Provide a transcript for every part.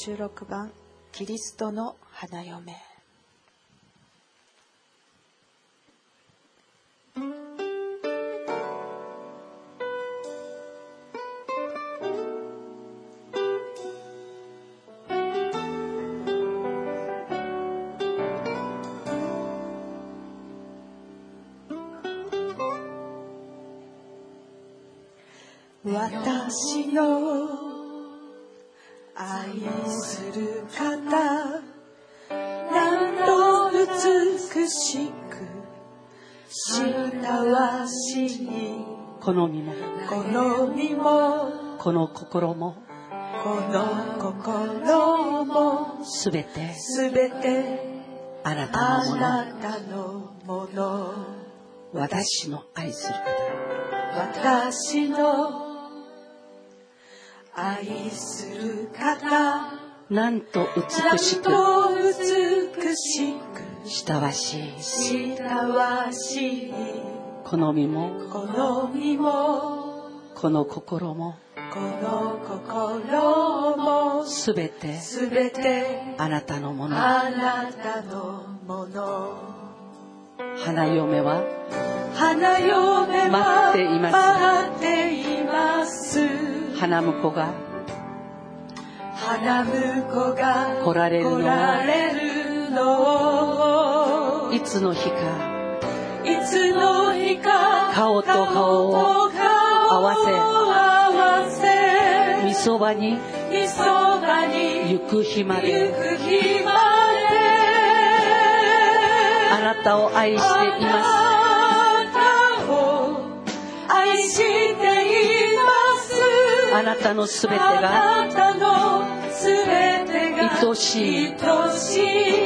46番キリストの花嫁。この身も。この身も。この心も。この心も。すべてすべてあなたあのも。の私の愛する私の愛する方方なんと美しく美しくしたわしいしたわしいこの身も。この身も。この心も。この心も。すべて。すべて。あなたのもの。あなたのもの。花嫁は？花嫁は待っています。待っています。花婿が？花婿が来られるの？れるの。をいつの日か？いつの日か顔と顔を合わせみそばに行く日ま行で。あなたを愛していまあなたを愛しています。すあなたのすべてが愛しい愛しい。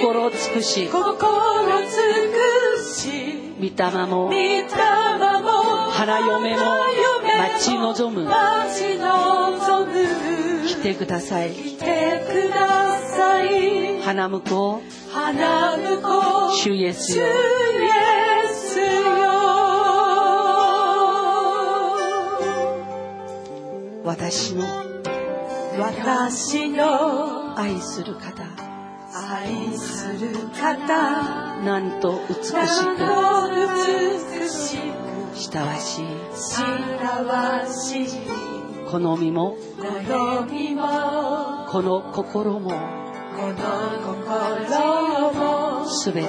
心尽くし心尽くし御霊も。花嫁も待ち望む。待ち望む。来てください。来てください。花婿。を花婿。主イエスよ。私の私の。愛する方。愛する方なんと美しく。くしたわしい。この身もこの心もすべて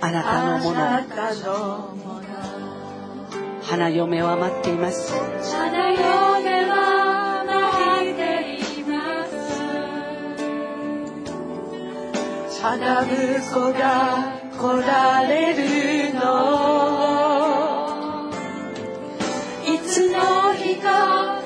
あなたのもあなのたのもの。花嫁は待っています花婿が来られるの。いつの日か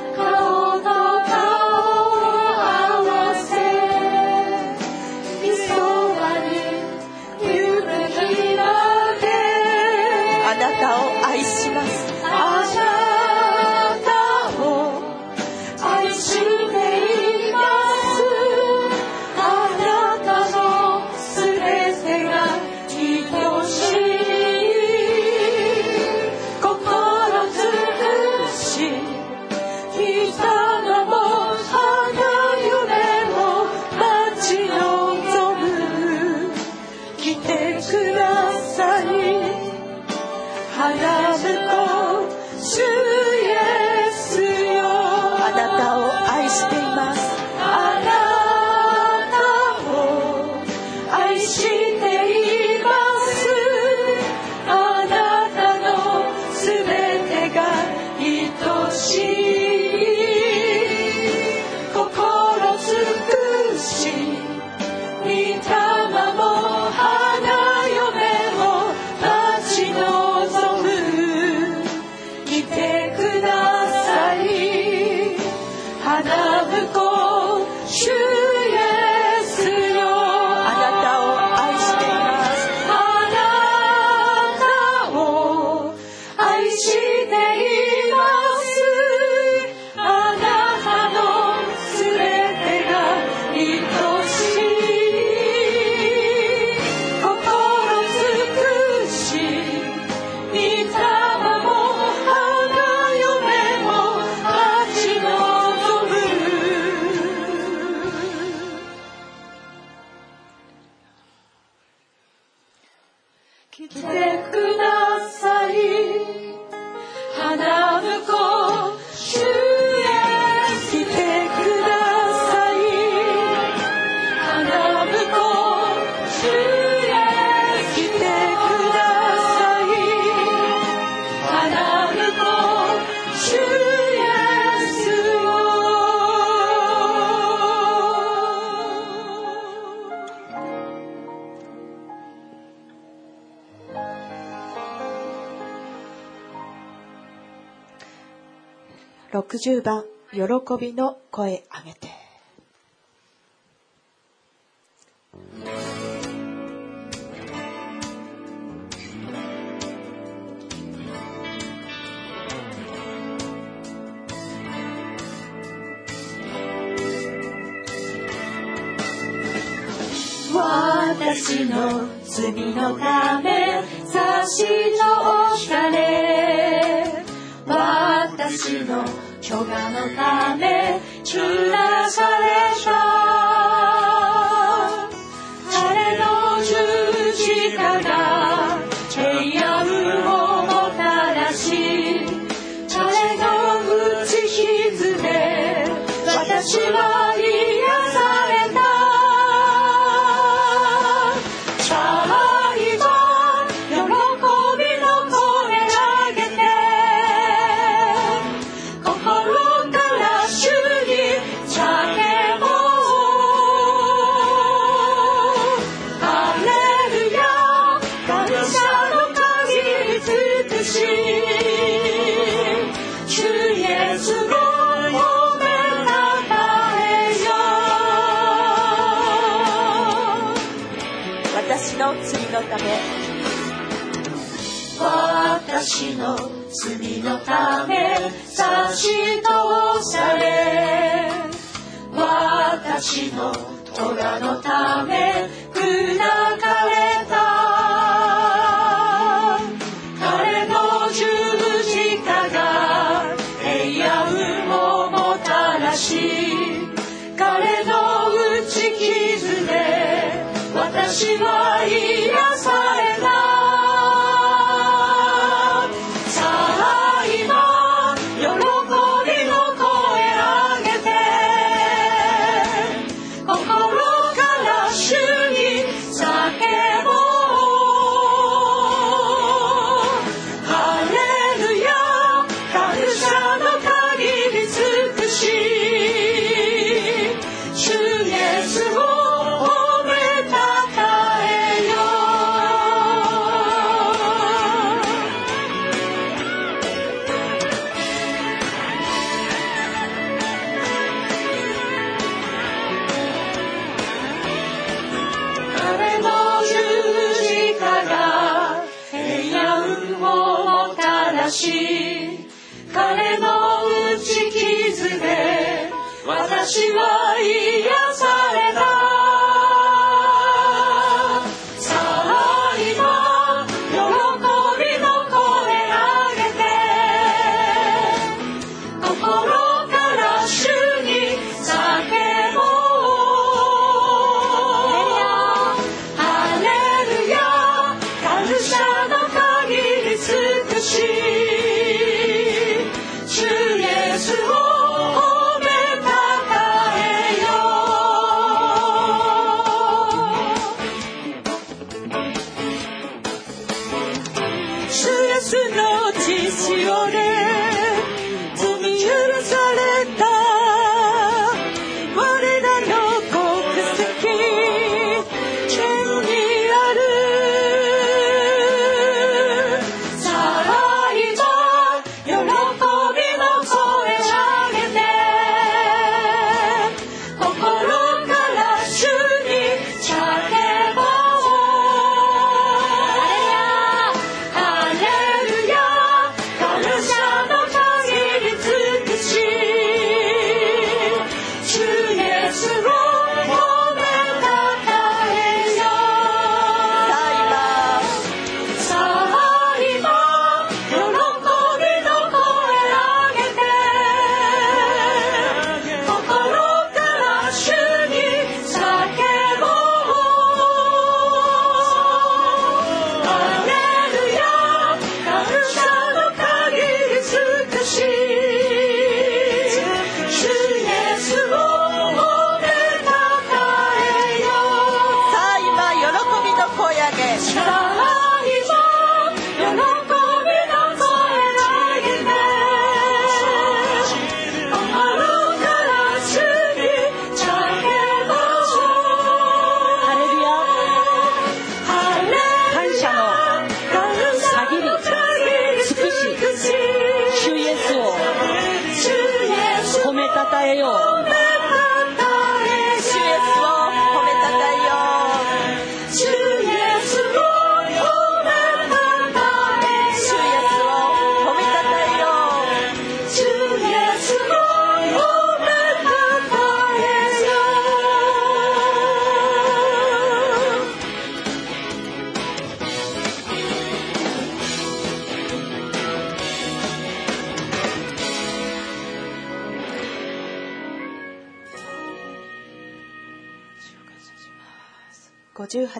She 60番「喜びの声あげて」私の罪のため差しのおかれ私の許可のため散らされた。ため私の罪のため差し通され私の虎のため砕 she loves.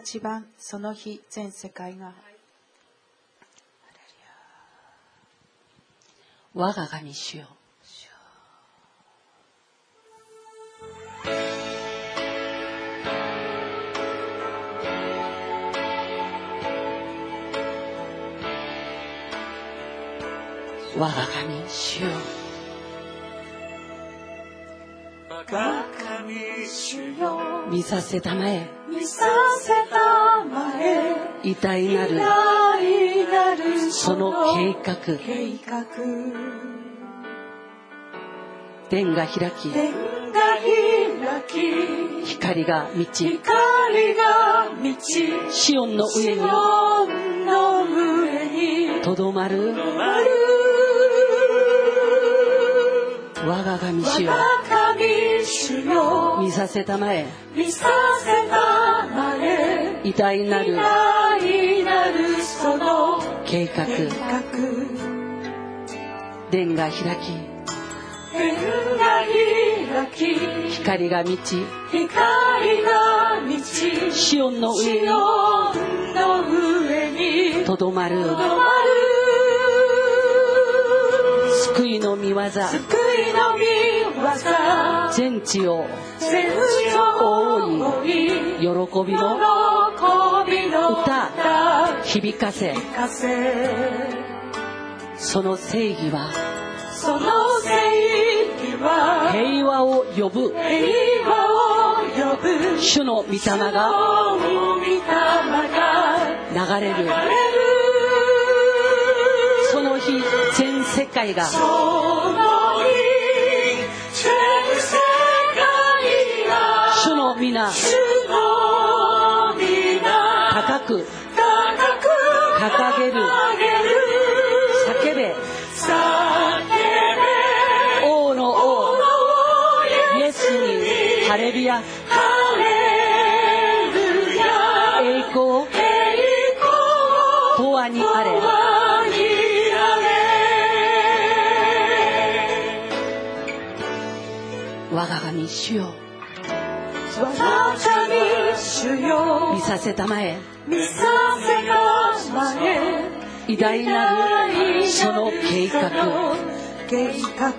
58番その日全世界が。我が神主よ。我が神主よ。我が神主よ見させたまえ。見させたまえ。偉大なるその計画。計画。天が開き。天が開き。光が満ち。光が満ち。シオンの上に。とどまる。まる我が神主我よが神主よ。見させたまえ。見させたまえ。偉大なる。その。計画。計画。天が開き。天が開き。光が満ち。光が満ち。シオンの上シにオンの上に。とどまる。とどまる救いの御業。救いの御業。全地を全地を覆い。喜びの喜びの歌響かせ。その正義はその正義は平和を呼ぶ。平和を呼ぶ。主の御霊が流れる世界が。主の皆。高く。掲げる。叫べ。王の王。王イエスにハレルヤ。栄光永遠にあれ我が神主よ。我が神主よ。見させたまえ。見させたまえ。偉大なるその計画。計画。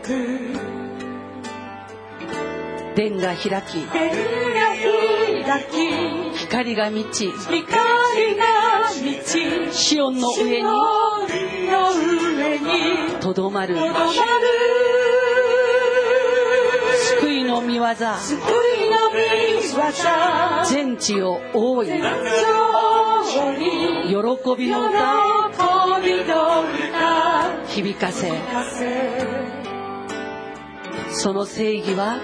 天が開き。天が開き。光が満ち。光が満ち。シオンの上に。とどまる。とどまるの御業全地を覆い喜びの歌。響かせ。その正義は？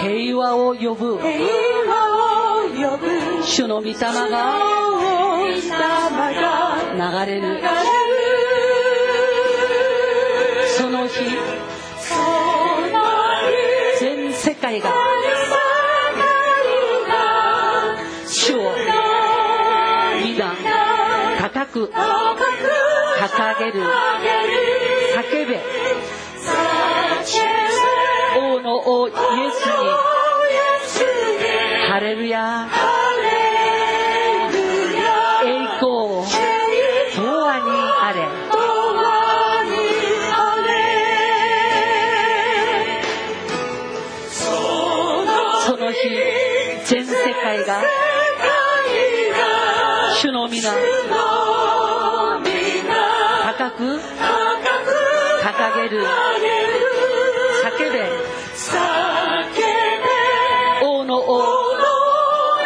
平和を呼ぶ。主の御霊が流れる。その日全世界が。主を皆高く掲げる掲げる。叫べ王の王。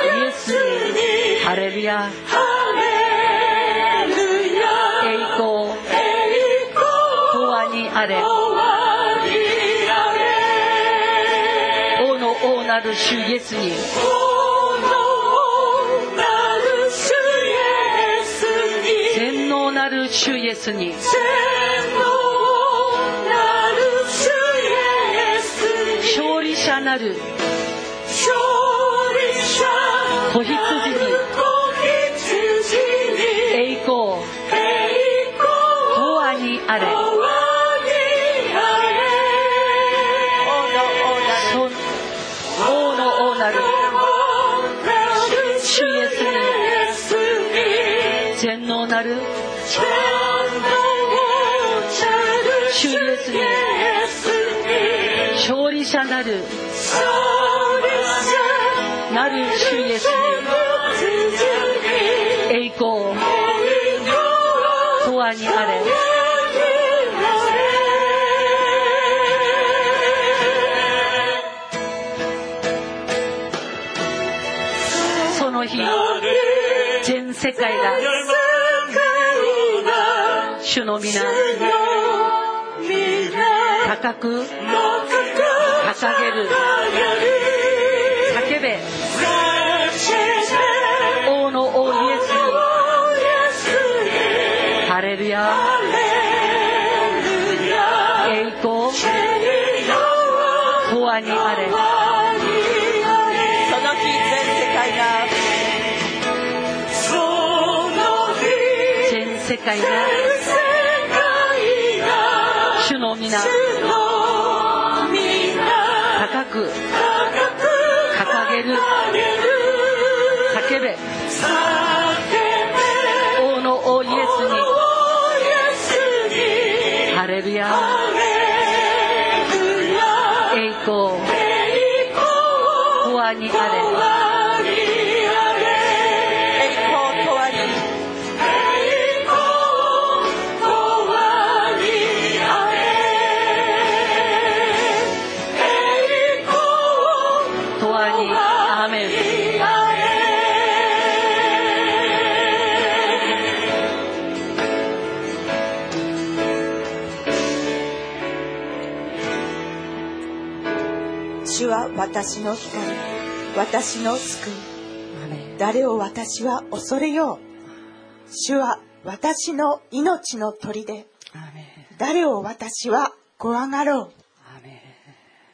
イエス。にハレルヤ。栄光。永遠にあれ。王の王なる主イエスに。全能なる主イエスに者なる。子羊に栄光永遠にあれ王の王なる主イエスに全能なる主イエスに者なる。なる主イエス。栄光。永遠にあれ。その日全世界が主の皆高く掲げる。叫べ。王の王イエスに。ハレルヤ。栄光。永遠。にあれその日全世界が全世界が主の皆高く掲げる。叫べ私の光私の救い。誰を私は恐れよう。主は私の命の砦。誰を私は怖がろう。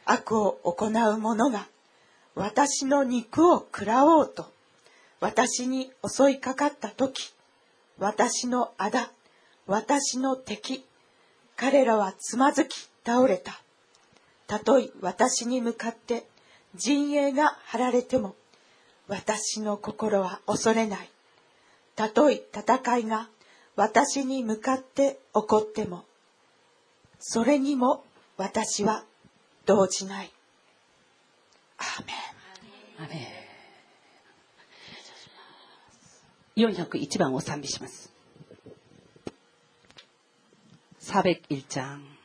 悪を行う者が。私の肉を食らおうと。私に襲いかかった時。私の仇。私の敵。彼らはつまずき倒れた。たとえ私に向かって陣営が張られても私の心は恐れないたとえ戦いが私に向かって起こってもそれにも私は動じない。アーメン。アーメン401番を賛美します。401장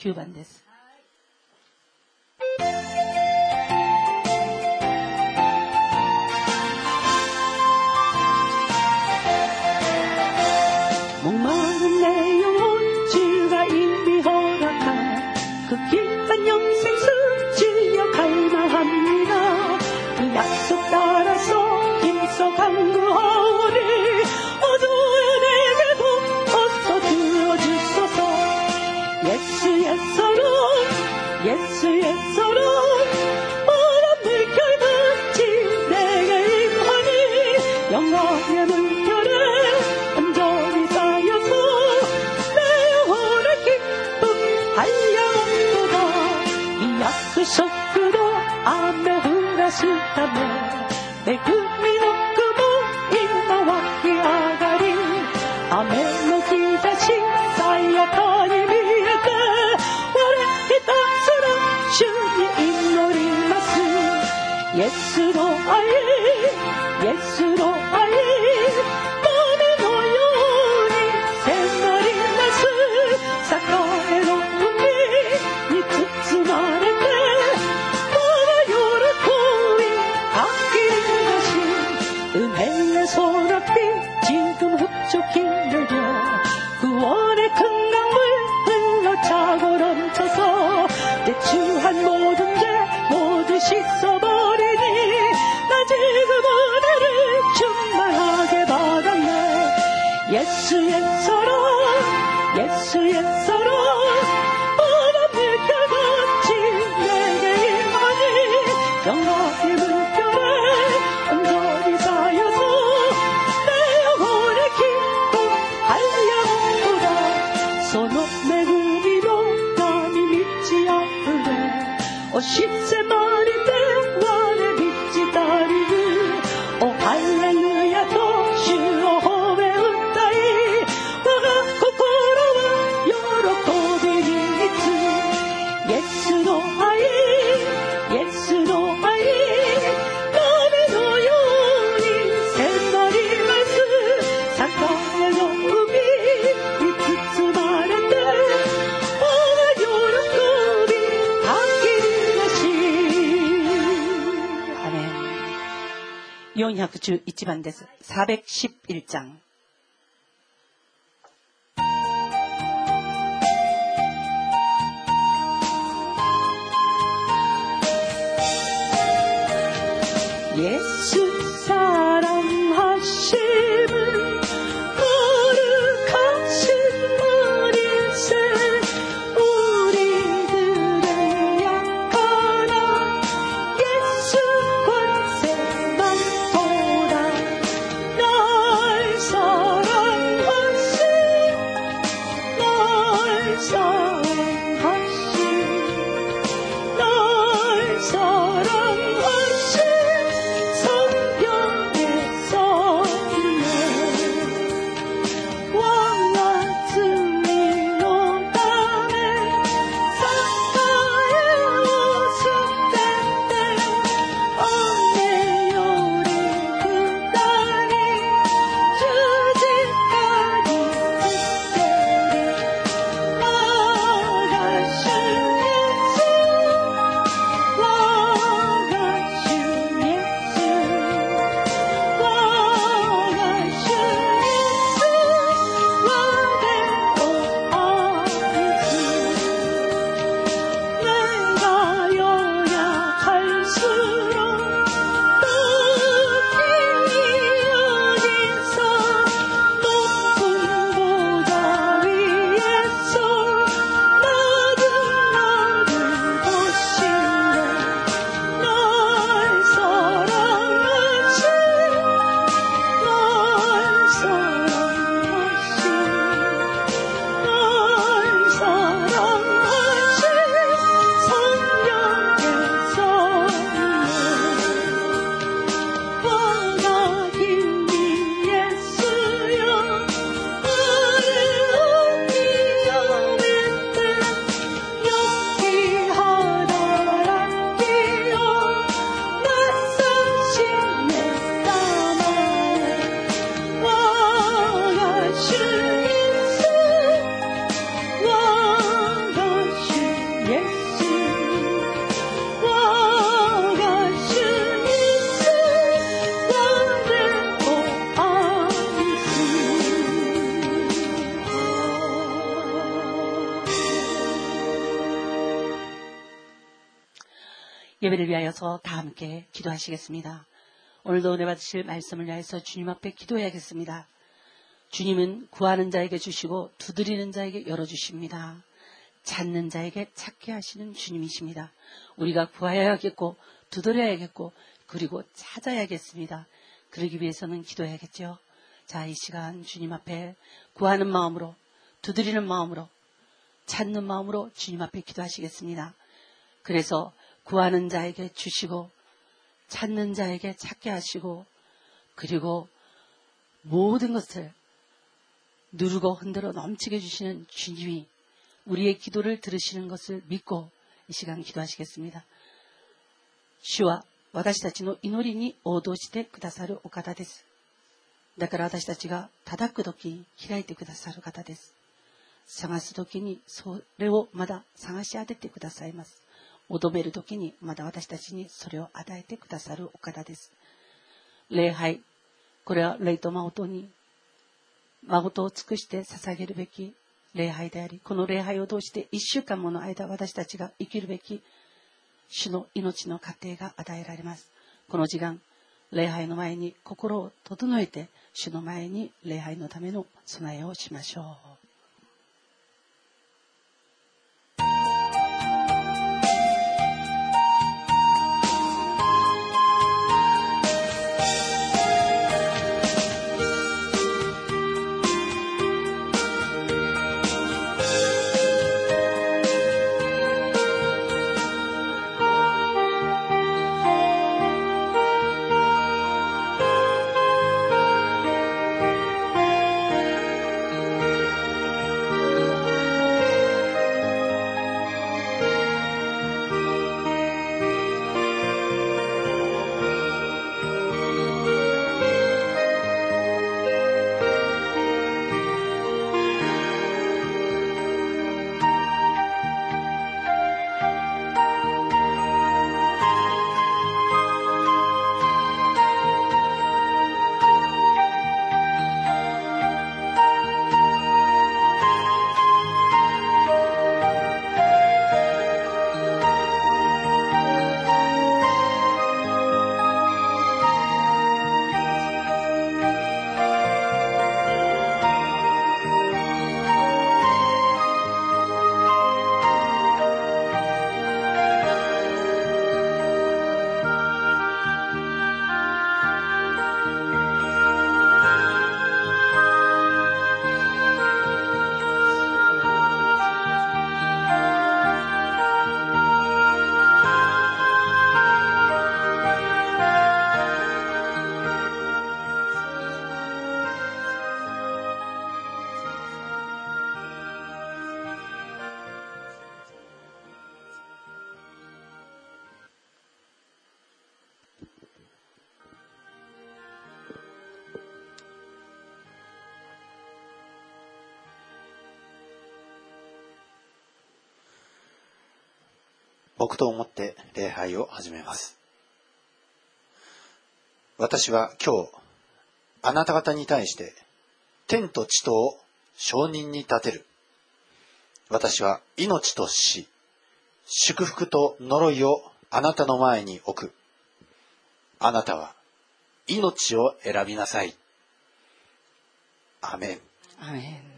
9番です。押し 一番です。411장 위하여서 다 함께 기도하시겠습니다. 오늘도 은혜 받으실 말씀을 위하여서 주님 앞에 기도해야겠습니다. 주님은 구하는 자에게 주시고 두드리는 자에게 열어주십니다. 찾는 자에게 찾게 하시는 주님이십니다. 우리가 구하여야겠고 두드려야겠고 그리고 찾아야겠습니다. 그러기 위해서는 기도해야겠죠. 자, 이 시간 주님 앞에 구하는 마음으로 두드리는 마음으로 찾는 마음으로 주님 앞에 기도하시겠습니다. 그래서 구하는 자에게 주시고 찾는 자에게 찾게 하시고 그리고 모든 것을 누르고 흔들어 넘치게 주시는 주님이 우리의 기도를 들으시는 것을 믿고 이 시간 기도하시겠습니 다. 主は私たちの祈りに応答してくださるお方です。だから私たちが叩く時に開いてくださる方です。探す時にそれをまだ探し当ててくださいます。求める時にまだ私たちにそれを与えてくださるお方です。礼拝、これは霊と誠に誠を尽くして捧げるべき礼拝であり、この礼拝を通して一週間もの間私たちが生きるべき主の命の過程が与えられます。この時間、礼拝の前に心を整えて、主の前に礼拝のための備えをしましょう。僕と思って礼拝を始めます。私は今日、あなた方に対して、天と地とを証人に立てる。私は命と死、祝福と呪いをあなたの前に置く。あなたは命を選びなさい。アメン。아 멘.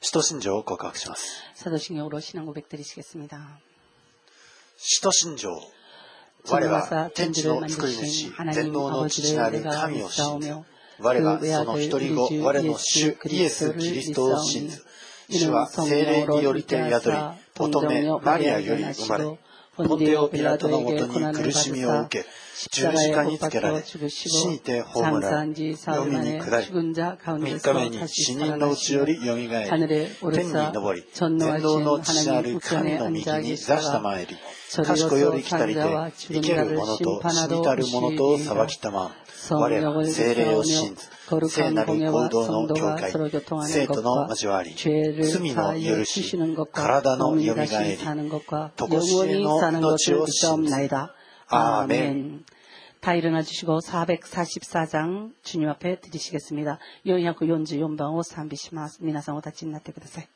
使徒信条を告白します。 사도신경으로 신앙 고백 드리시겠습니다. 使徒信条。我は天地の作り主、天皇の父なる神を信ず。我はその一人子、我の主イエス・キリストを信ず。主は精霊によりて宿り、乙女マリアより生まれ、ポンテオ・ピラトのもとに苦しみを受け、 十字架につけられ、死にて葬られ、海に下り、三日目に死人のうちよりよみがえり、天に昇り、天皇の父なる神の右に座したまえり、賢より来たりて、生ける者と死にたる者と裁きたまん。我は精霊を信ず、聖なる行動の教会、生徒の交わり、罪の許し、体のよみがえり、とこしえの命を信ず。 アーメン。 다 일어나 주시고 444장 주님 앞에 드리시겠습니다. 444番を賛美します。皆さんお立ちになってください。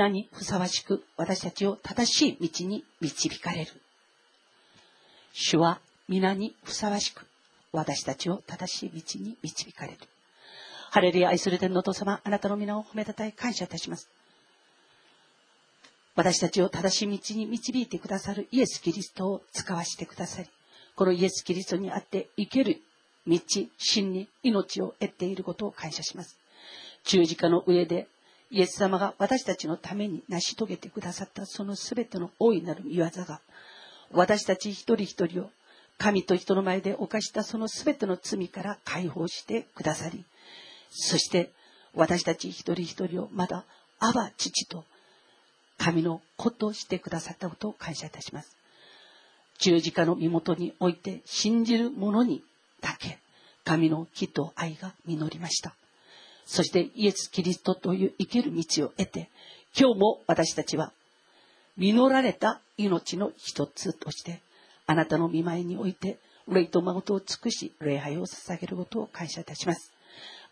皆にふさわしく私たちを正しい道に導かれる。主は皆にふさわしく私たちを正しい道に導かれる。ハレルヤ愛する天の父様、あなたの皆を褒めたたえ感謝いたします。私たちを正しい道に導いてくださるイエス・キリストを使わせてくださり、このイエス・キリストにあって生ける道、真に命を得ていることを感謝します。十字架の上でイエス様が私たちのために成し遂げてくださったその全ての大いなる見業が、私たち一人一人を神と人の前で犯したその全ての罪から解放してくださり、そして私たち一人一人をまだアバ父と神の子としてくださったことを感謝いたします。十字架の身元において信じる者にだけ神の木と愛が実りました。そしてイエス・キリストという生きる道を得て、今日も私たちは実られた命の一つとして、あなたの見舞いにおいて、霊と誠を尽くし、礼拝を捧げることを感謝いたします。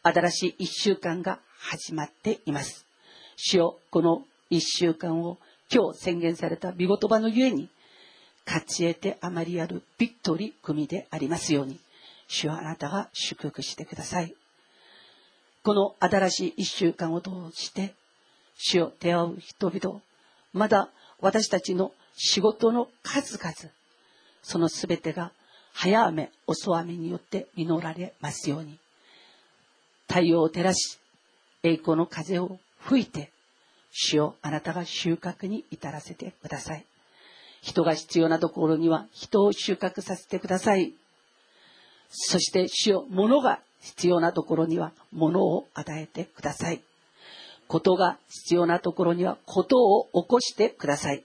新しい一週間が始まっています。主よ、この一週間を今日宣言された見言葉のゆえに、勝ち得てあまりあるビットリ組でありますように、主はあなたが祝福してください。この新しい一週間を通して、主を出会う人々、まだ私たちの仕事の数々、その全てが早雨、遅雨によって実られますように。太陽を照らし、栄光の風を吹いて、主をあなたが収穫に至らせてください。人が必要なところには人を収穫させてください。そして主よ、物が必要なところには物を与えてください。ことが必要なところにはことを起こしてください。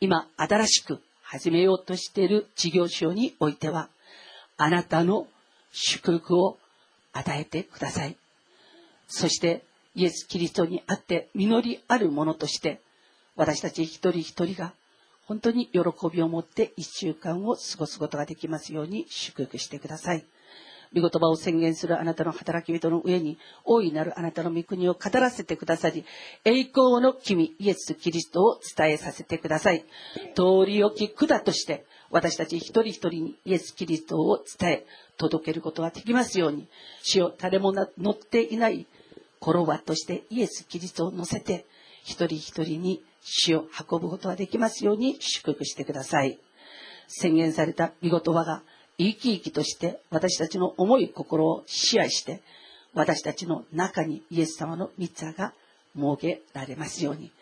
今、新しく始めようとしている事業所においては、あなたの祝福を与えてください。そして、イエス・キリストにあって実りあるものとして、私たち一人一人が本当に喜びを持って一週間を過ごすことができますように祝福してください。御言葉を宣言するあなたの働き人の上に、大いなるあなたの御国を語らせてくださり、栄光の君、イエス・キリストを伝えさせてください。通り置き管として、私たち一人一人にイエス・キリストを伝え、届けることができますように、死を誰も乗っていない転ばとしてイエス・キリストを乗せて、一人一人に死を運ぶことができますように祝福してください。宣言された御言葉が生き生きとして私たちの思い心を支配して私たちの中にイエス様の三つが設けられますように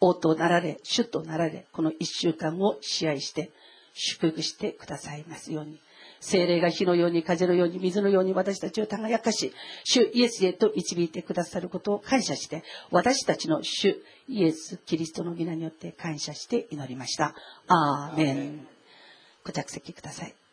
王となられ主となられこの一週間を支配して祝福してくださいますように精霊が火のように風のように水のように私たちを輝かし主イエスへと導いてくださることを感謝して私たちの主イエス・キリストの皆によって感謝して祈りました。アーメン。ご着席ください。